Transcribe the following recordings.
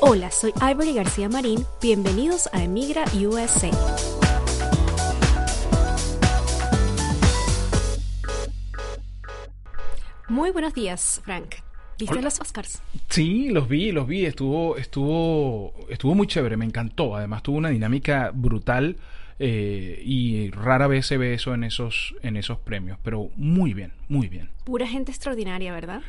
Hola, soy Ivory García Marín. Bienvenidos a Emigra USA. Muy buenos días, Frank. ¿Viste Hola. los Oscars? Sí, los vi, los vi. Estuvo, estuvo, estuvo muy chévere. Me encantó. Además tuvo una dinámica brutal eh, y rara vez se ve eso en esos, en esos premios. Pero muy bien, muy bien. Pura gente extraordinaria, ¿verdad?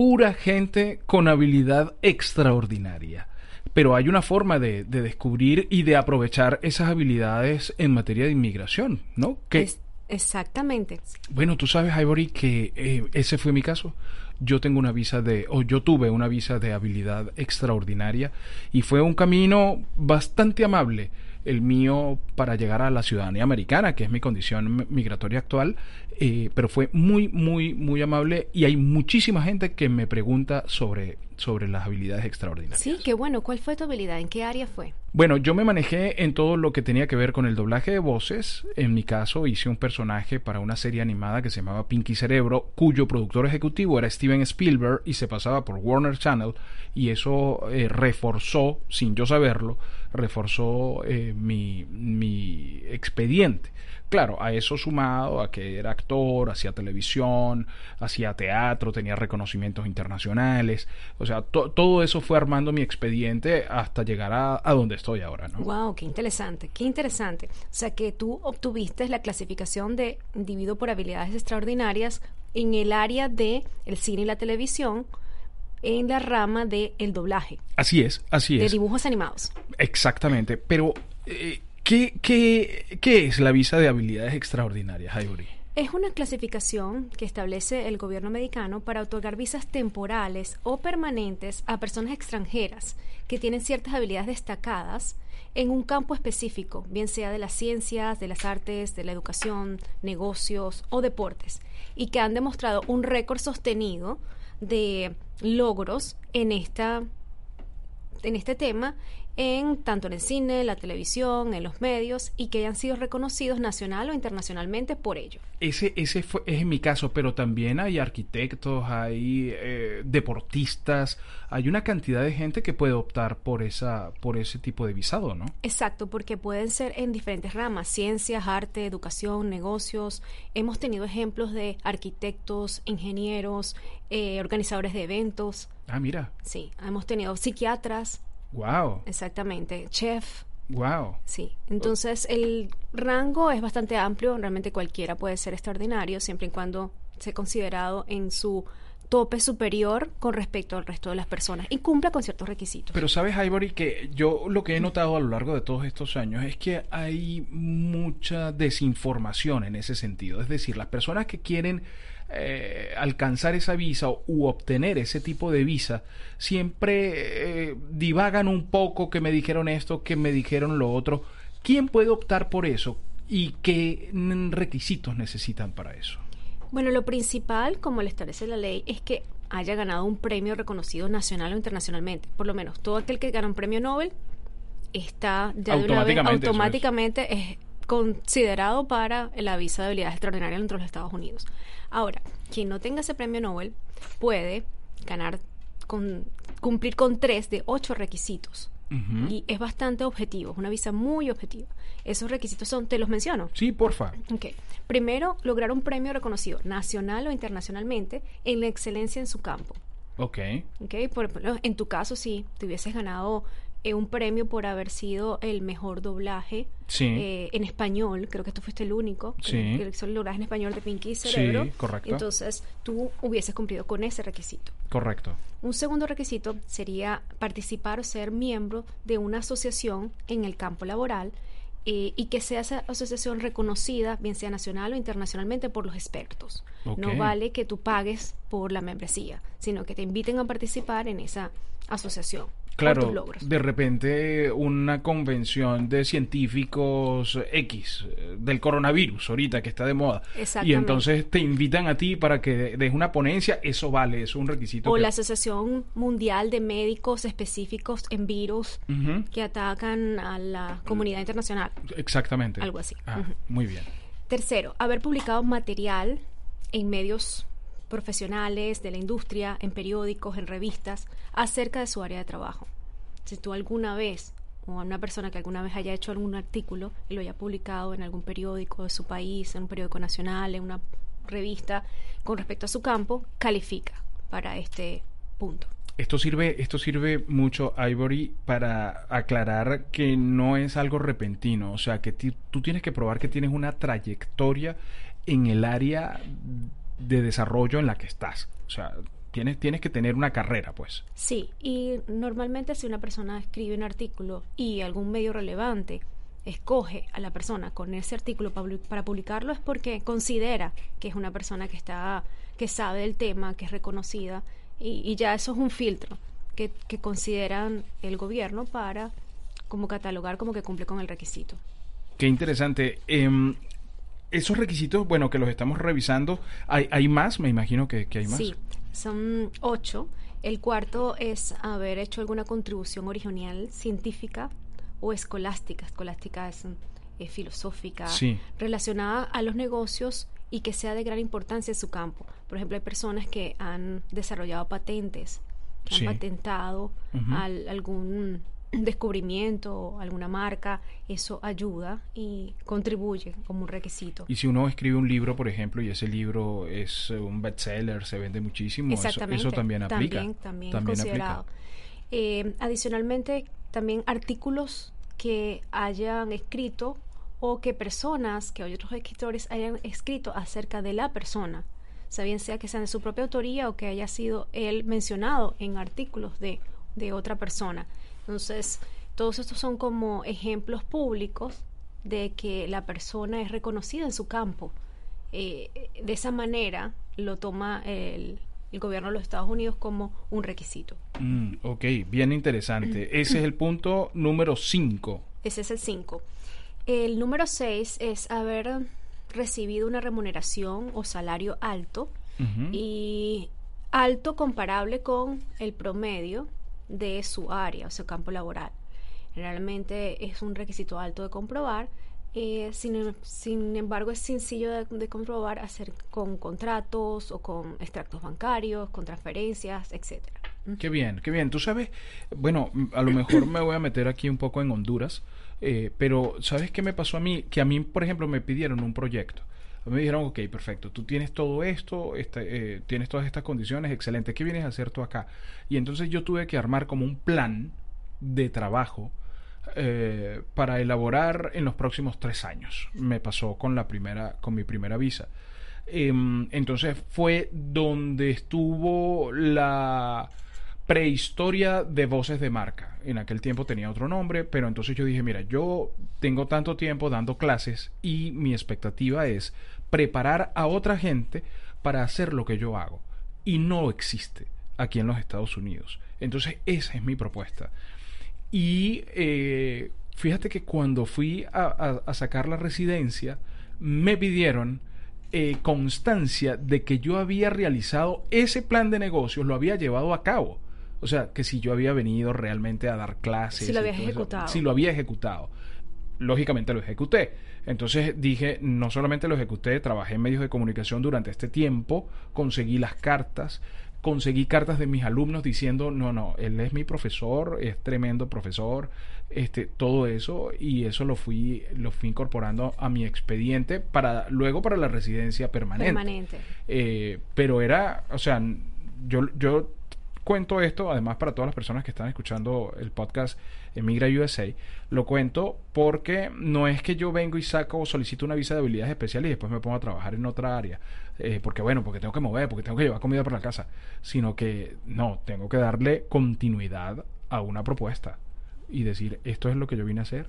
Pura gente con habilidad extraordinaria. Pero hay una forma de, de descubrir y de aprovechar esas habilidades en materia de inmigración, ¿no? Que Es- exactamente. Bueno, tú sabes, Ivory, que eh, ese fue mi caso. Yo tengo una visa de, o yo tuve una visa de habilidad extraordinaria y fue un camino bastante amable el mío para llegar a la ciudadanía americana, que es mi condición migratoria actual, eh, pero fue muy, muy, muy amable y hay muchísima gente que me pregunta sobre, sobre las habilidades extraordinarias. Sí, qué bueno. ¿Cuál fue tu habilidad? ¿En qué área fue? Bueno, yo me manejé en todo lo que tenía que ver con el doblaje de voces. En mi caso, hice un personaje para una serie animada que se llamaba Pinky Cerebro, cuyo productor ejecutivo era Steven Spielberg y se pasaba por Warner Channel. Y eso eh, reforzó, sin yo saberlo, reforzó eh, mi, mi expediente. Claro, a eso sumado a que era actor, hacía televisión, hacía teatro, tenía reconocimientos internacionales. O sea, to- todo eso fue armando mi expediente hasta llegar a, a donde estoy ahora, ¿no? Wow, qué interesante, qué interesante. O sea que tú obtuviste la clasificación de individuo por habilidades extraordinarias en el área de el cine y la televisión, en la rama de el doblaje, Así es, así de es. dibujos animados. Exactamente. Pero, eh, ¿qué, qué, qué es la visa de habilidades extraordinarias, Ivory? Es una clasificación que establece el gobierno americano para otorgar visas temporales o permanentes a personas extranjeras que tienen ciertas habilidades destacadas en un campo específico, bien sea de las ciencias, de las artes, de la educación, negocios o deportes, y que han demostrado un récord sostenido de logros en esta en este tema en tanto en el cine, la televisión, en los medios y que hayan sido reconocidos nacional o internacionalmente por ello. Ese, ese fue, es mi caso, pero también hay arquitectos, hay eh, deportistas, hay una cantidad de gente que puede optar por esa, por ese tipo de visado, ¿no? Exacto, porque pueden ser en diferentes ramas, ciencias, arte, educación, negocios. Hemos tenido ejemplos de arquitectos, ingenieros, eh, organizadores de eventos. Ah, mira, Sí, hemos tenido psiquiatras, wow, exactamente, chef. wow. Sí, entonces el rango es bastante amplio, realmente cualquiera puede ser extraordinario, siempre y cuando sea considerado en su tope superior con respecto al resto de las personas y cumpla con ciertos requisitos. Pero sabes, Ivory, que yo lo que he notado a lo largo de todos estos años es que hay mucha desinformación en ese sentido. Es decir, las personas que quieren eh, alcanzar esa visa o- u obtener ese tipo de visa siempre eh, divagan un poco que me dijeron esto, que me dijeron lo otro. ¿Quién puede optar por eso? ¿Y qué mm, requisitos necesitan para eso? Bueno, lo principal, como lo establece la ley, es que haya ganado un premio reconocido nacional o internacionalmente. Por lo menos, todo aquel que gana un premio Nobel está ya de una vez Automáticamente, es. automáticamente es considerado para la visa de habilidades extraordinarias dentro de los Estados Unidos. Ahora, quien no tenga ese premio Nobel puede ganar con cumplir con tres de ocho requisitos. Y es bastante objetivo, es una visa muy objetiva. Esos requisitos son, te los menciono. Sí, porfa. Ok. Primero, lograr un premio reconocido nacional o internacionalmente en la excelencia en su campo. Ok. Ok. Por ejemplo, en tu caso, si te hubieses ganado eh, un premio por haber sido el mejor doblaje Sí. eh, en español, creo que tú fuiste el único Sí. que hizo el doblaje en español de Pinky Cerebro. Sí, correcto. Entonces, tú hubieses cumplido con ese requisito. Correcto. Un segundo requisito sería participar o ser miembro de una asociación en el campo laboral eh, y que sea esa asociación reconocida, bien sea nacional o internacionalmente, por los expertos. Ok. No vale que tú pagues por la membresía, sino que te inviten a participar en esa asociación. Tus Claro, logros. de repente una convención de científicos X eh, del coronavirus ahorita que está de moda y entonces te invitan a ti para que des una ponencia, eso vale, es un requisito. O que- la Asociación Mundial de Médicos Específicos en Virus que atacan a la comunidad internacional. Exactamente. Algo así. Ah. Muy bien. Tercero, haber publicado material en medios profesionales de la industria, en periódicos, en revistas, acerca de su área de trabajo. si tú alguna vez o a una persona que alguna vez haya hecho algún artículo y lo haya publicado en algún periódico de su país, en un periódico nacional, en una revista con respecto a su campo, califica para este punto. Esto sirve, esto sirve mucho, Ivory, para aclarar que no es algo repentino. O sea, que tú tienes que probar que tienes una trayectoria en el área de desarrollo en la que estás. O sea, tienes, tienes que tener una carrera, pues. Sí, y normalmente si una persona escribe un artículo y algún medio relevante escoge a la persona con ese artículo para publicarlo es porque considera que es una persona que está que sabe del tema, que es reconocida y, ya eso es un filtro que, que, consideran el gobierno para como catalogar como que cumple con el requisito. Qué interesante. Em, esos requisitos, bueno, que los estamos revisando, ¿hay, hay más? Me imagino que, hay más. Sí, son ocho. El cuarto es haber hecho alguna contribución original científica o escolástica. Escolástica es filosófica, relacionada a los negocios y que sea de gran importancia en su campo. Por ejemplo, hay personas que han desarrollado patentes, que han patentado algún descubrimiento, alguna marca, eso ayuda y contribuye como un requisito. Y si uno escribe un libro, por ejemplo, y ese libro es un bestseller, se vende muchísimo, eso, también aplica. También, también, considerado. Eh, adicionalmente, también artículos que hayan escrito o que personas, que otros escritores hayan escrito acerca de la persona, sea bien sea que sean de su propia autoría o que haya sido él mencionado en artículos de, de otra persona. Entonces, todos estos son como ejemplos públicos de que la persona es reconocida en su campo. Eh, de esa manera lo toma el, el, gobierno de los Estados Unidos como un requisito. Mm, ok, bien interesante. Ese es el punto número 5. Ese es el 5. El número 6 es haber recibido una remuneración o salario alto y alto comparable con el promedio de su área o su campo laboral. Realmente es un requisito alto de comprobar. Eh, sin, sin, embargo, es sencillo de, comprobar hacer con contratos o con extractos bancarios, con transferencias, etcétera. Qué bien, qué bien. Tú sabes, bueno, a lo mejor me voy a meter aquí un poco en Honduras eh, pero, ¿sabes qué me pasó a mí? Que a mí, por ejemplo, me pidieron un proyecto. Me dijeron, ok, perfecto, tú tienes todo esto, este, eh, tienes todas estas condiciones, excelente, ¿qué vienes a hacer tú acá? Y entonces yo tuve que armar como un plan de trabajo eh, para elaborar en los próximos tres años. Me pasó con la primera, con mi primera visa. Em, entonces fue donde estuvo la prehistoria de voces de marca. En aquel tiempo tenía otro nombre, pero entonces yo dije, mira, yo tengo tanto tiempo dando clases y mi expectativa es preparar a otra gente para hacer lo que yo hago. Y no existe aquí en los Estados Unidos. Entonces esa es mi propuesta. Y eh, fíjate que cuando fui a, sacar la residencia, me pidieron eh, constancia de que yo había realizado ese plan de negocios, lo había llevado a cabo. O sea, que si yo había venido realmente a dar clases. Si lo había ejecutado. si lo había ejecutado. Lógicamente lo ejecuté. Entonces dije, no solamente lo ejecuté, trabajé en medios de comunicación durante este tiempo, conseguí las cartas, conseguí cartas de mis alumnos diciendo, no, no, él es mi profesor, es tremendo profesor, este, todo eso, y eso lo fui, lo fui incorporando a mi expediente para, luego para la residencia permanente. Permanente. Eh, pero era, o sea, yo, yo cuento esto, además para todas las personas que están escuchando el podcast Emigra USA, lo cuento porque no es que yo vengo y saco o solicito una visa de habilidades especiales y después me pongo a trabajar en otra área, eh, porque bueno, porque tengo que mover, porque tengo que llevar comida para la casa, sino que no, tengo que darle continuidad a una propuesta y decir, esto es lo que yo vine a hacer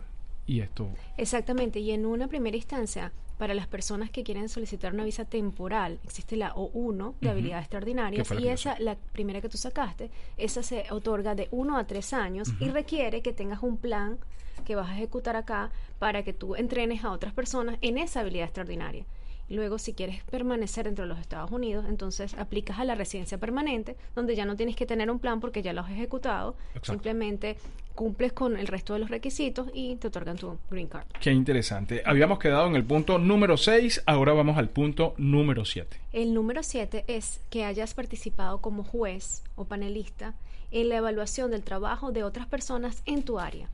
y esto... Exactamente, y en una primera instancia, para las personas que quieren solicitar una visa temporal, existe la O1 de habilidades extraordinarias y esa, la primera que tú sacaste, esa se otorga de 1 a 3 años y requiere que tengas un plan que vas a ejecutar acá para que tú entrenes a otras personas en esa habilidad extraordinaria. Luego, si quieres permanecer dentro de los Estados Unidos, entonces aplicas a la residencia permanente, donde ya no tienes que tener un plan porque ya lo has ejecutado. Simplemente cumples con el resto de los requisitos y te otorgan tu green card. Qué interesante. Habíamos quedado en el punto número 6, ahora vamos al punto número 7. El número 7 es que hayas participado como juez o panelista en la evaluación del trabajo de otras personas en tu área.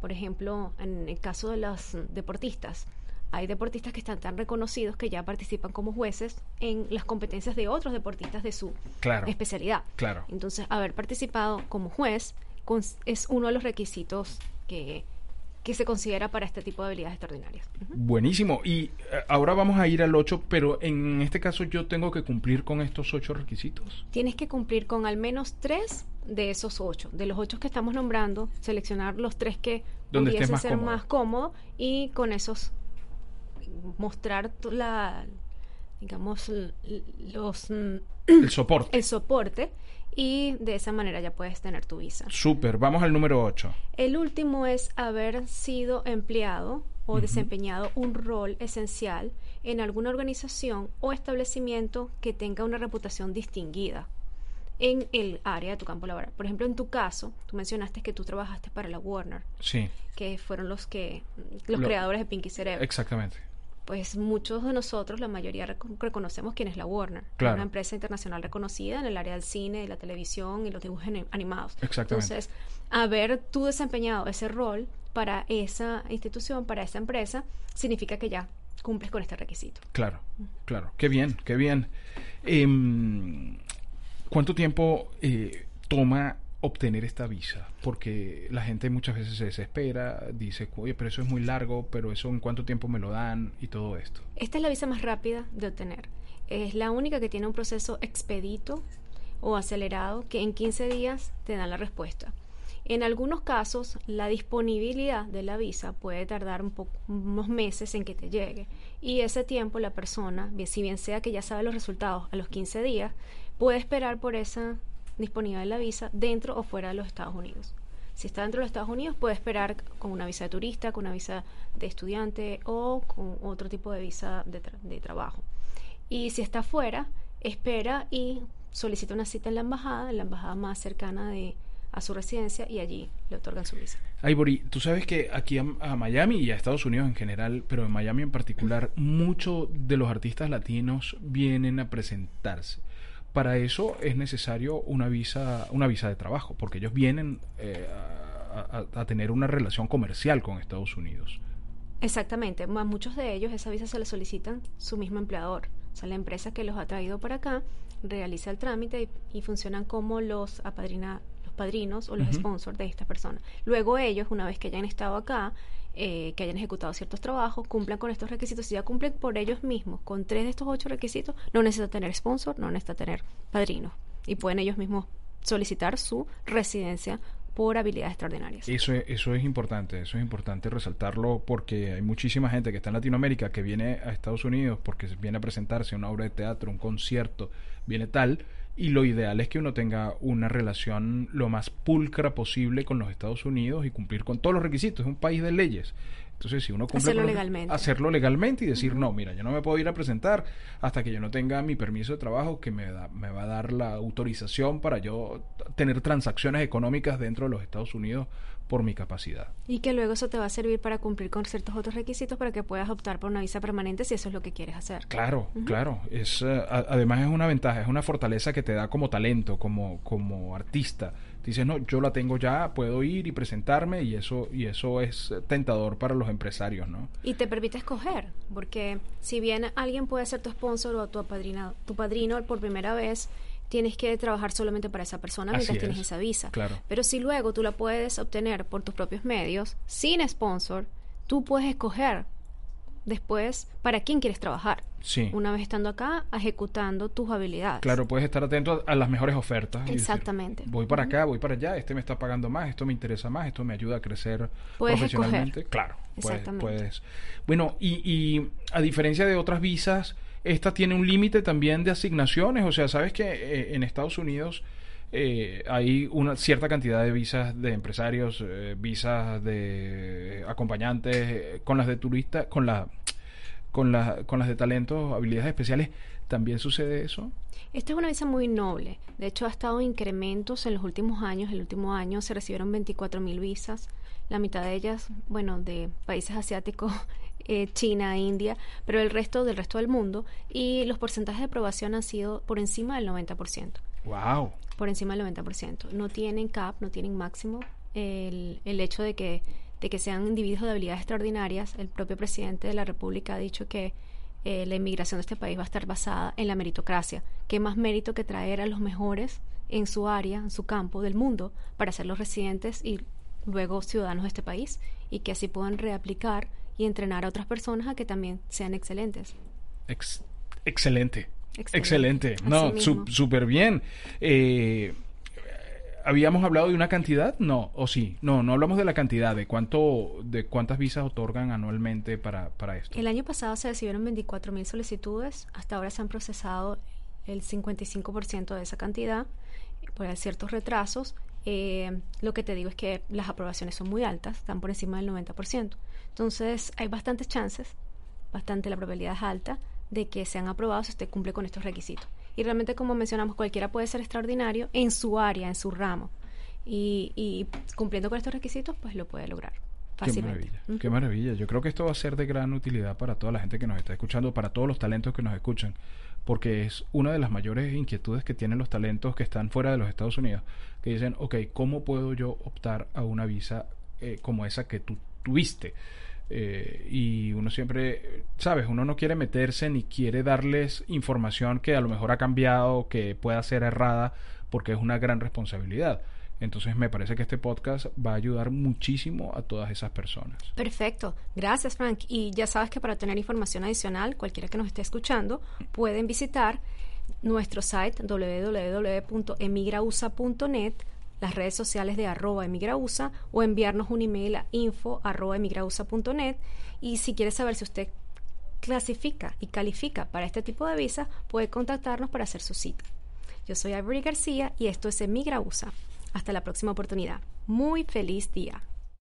Por ejemplo, en el caso de los deportistas, hay deportistas que están tan reconocidos que ya participan como jueces en las competencias de otros deportistas de su Claro. especialidad. Claro. Entonces, haber participado como juez es uno de los requisitos que, que se considera para este tipo de habilidades extraordinarias. Buenísimo. Y eh, ahora vamos a ir al 8, pero en este caso yo tengo que cumplir con estos ocho requisitos. Tienes que cumplir con al menos tres de esos ocho. De los ocho que estamos nombrando, seleccionar los tres que Donde pudiesen más ser cómodo. más cómodo y con esos mostrar la digamos los El soporte. el soporte y de esa manera ya puedes tener tu visa. Súper. Vamos al número 8. El último es haber sido empleado o desempeñado un rol esencial en alguna organización o establecimiento que tenga una reputación distinguida en el área de tu campo laboral. Por ejemplo, en tu caso, tú mencionaste que tú trabajaste para la Warner, Sí, que fueron los que los Lo- creadores de Pinky Cerebro. exactamente. Pues muchos de nosotros, la mayoría reco- reconocemos quién es la Warner, Claro. una empresa internacional reconocida en el área del cine, la televisión y los dibujos ani- animados. Exactamente. Entonces, haber tú desempeñado ese rol para esa institución, para esa empresa, significa que ya cumples con este requisito. Claro, claro. Qué bien, qué bien. Em, ¿Cuánto tiempo eh, toma obtener esta visa? Porque la gente muchas veces se desespera, dice, oye, pero eso es muy largo, pero eso en cuánto tiempo me lo dan y todo esto. Esta es la visa más rápida de obtener. Es la única que tiene un proceso expedito o acelerado que en 15 días te dan la respuesta. En algunos casos, la disponibilidad de la visa puede tardar un unos meses en que te llegue. Y ese tiempo la persona, si bien sea que ya sabe los resultados a los 15 días, puede esperar por esa disponibilidad de la visa dentro o fuera de los Estados Unidos. Si está dentro de los Estados Unidos, puede esperar con una visa de turista, con una visa de estudiante o con otro tipo de visa de, tra- de trabajo. Y si está fuera, espera y solicita una cita en la embajada, en la embajada más cercana de, a su residencia y allí le otorgan su visa. Ivory, tú sabes que aquí a, a Miami y a Estados Unidos en general, pero en Miami en particular, muchos de los artistas latinos vienen a presentarse. Para eso es necesario una visa, una visa de trabajo, porque ellos vienen eh, a, a- a tener una relación comercial con Estados Unidos. Exactamente, a muchos de ellos esa visa se le solicitan su mismo empleador. O sea, la empresa que los ha traído para acá realiza el trámite y, y funcionan como los apadrina, los padrinos o los sponsors de estas personas. Luego ellos, una vez que hayan estado acá, eh, que hayan ejecutado ciertos trabajos, cumplan con estos requisitos. Si ya cumplen por ellos mismos con tres de estos ocho requisitos, no necesitan tener sponsor, no necesitan tener padrinos. Y pueden ellos mismos solicitar su residencia por habilidades extraordinarias. Eso es, eso es importante, eso es importante resaltarlo porque hay muchísima gente que está en Latinoamérica que viene a Estados Unidos porque viene a presentarse una obra de teatro, un concierto, viene tal, y lo ideal es que uno tenga una relación lo más pulcra posible con los Estados Unidos y cumplir con todos los requisitos, es un país de leyes. Entonces, si uno cumple Hacerlo con legalmente. hacerlo legalmente y decir, no, mira, yo no me puedo ir a presentar hasta que yo no tenga mi permiso de trabajo que me, da, me va a dar la autorización para yo tener transacciones económicas dentro de los Estados Unidos por mi capacidad. Y que luego eso te va a servir para cumplir con ciertos otros requisitos para que puedas optar por una visa permanente si eso es lo que quieres hacer. Claro, claro. Es, a- además es una ventaja, es una fortaleza que te da como talento, como, como artista. Dices, no, yo la tengo ya, puedo ir y presentarme y eso, y eso es tentador para los empresarios, ¿no? Y te permite escoger, porque si bien alguien puede ser tu sponsor o tu, apadrina- tu padrino por primera vez, tienes que trabajar solamente para esa persona Así mientras tienes es, esa visa. claro. Pero si luego tú la puedes obtener por tus propios medios, sin sponsor, tú puedes escoger después para quién quieres trabajar. Sí. Una vez estando acá, ejecutando tus habilidades. Claro, puedes estar atento a, a las mejores ofertas. decir, Exactamente. voy para acá, voy para allá, este me está pagando más, esto me interesa más, esto me ayuda a crecer Puedes profesionalmente. escoger. Claro, puedes, puedes. Bueno, y, y a diferencia de otras visas, esta tiene un límite también de asignaciones. O sea, sabes que eh, en Estados Unidos eh, hay una cierta cantidad de visas de empresarios, eh, visas de acompañantes, eh, con las de turistas, con la con, la, con las de talentos, habilidades especiales, ¿también sucede eso? Esta es una visa muy noble. De hecho, ha estado en incrementos en los últimos años. El último año se recibieron 24 mil visas. La mitad de ellas, bueno, de países asiáticos, eh, China, India, pero el resto del resto del mundo. Y los porcentajes de aprobación han sido por encima del 90%. Wow. Por encima del 90%. No tienen cap, no tienen máximo. El, el hecho de que, de que sean individuos de habilidades extraordinarias, el propio presidente de la República ha dicho que eh, la inmigración de este país va a estar basada en la meritocracia. ¿Qué más mérito que traer a los mejores en su área, en su campo del mundo, para ser los residentes y luego ciudadanos de este país y que así puedan reaplicar y entrenar a otras personas a que también sean excelentes? excelente. Excelente. No, súper bien. Eh, habíamos hablado de una cantidad, no, o sí, no, no hablamos de la cantidad, de cuánto, de cuántas visas otorgan anualmente para, para esto. El año pasado se recibieron 24 mil solicitudes, hasta ahora se han procesado el 55% de esa cantidad, por ciertos retrasos. Eh, lo que te digo es que las aprobaciones son muy altas, están por encima del 90%. Entonces hay bastantes chances, bastante la probabilidad es alta de que sean aprobados si usted cumple con estos requisitos. Y realmente, como mencionamos, cualquiera puede ser extraordinario en su área, en su ramo. Y, cumpliendo con estos requisitos, pues lo puede lograr. Fácilmente. Qué maravilla, qué maravilla. Yo creo que esto va a ser de gran utilidad para toda la gente que nos está escuchando, para todos los talentos que nos escuchan, porque es una de las mayores inquietudes que tienen los talentos que están fuera de los Estados Unidos, que dicen, ok, ¿cómo puedo yo optar a una visa eh, como esa que tú tuviste? Eh, y uno siempre, sabes, uno no quiere meterse ni quiere darles información que a lo mejor ha cambiado, que pueda ser errada, porque es una gran responsabilidad. Entonces me parece que este podcast va a ayudar muchísimo a todas esas personas. Perfecto. Gracias, Frank. Y ya sabes que para tener información adicional, cualquiera que nos esté escuchando, pueden visitar nuestro site www.emigrausa.net las redes sociales de arroba emigrausa o enviarnos un email a info arroba emigrausa.net y si quiere saber si usted clasifica y califica para este tipo de visa, puede contactarnos para hacer su cita. Yo soy Ivory García y esto es Emigrausa. Hasta la próxima oportunidad. Muy feliz día.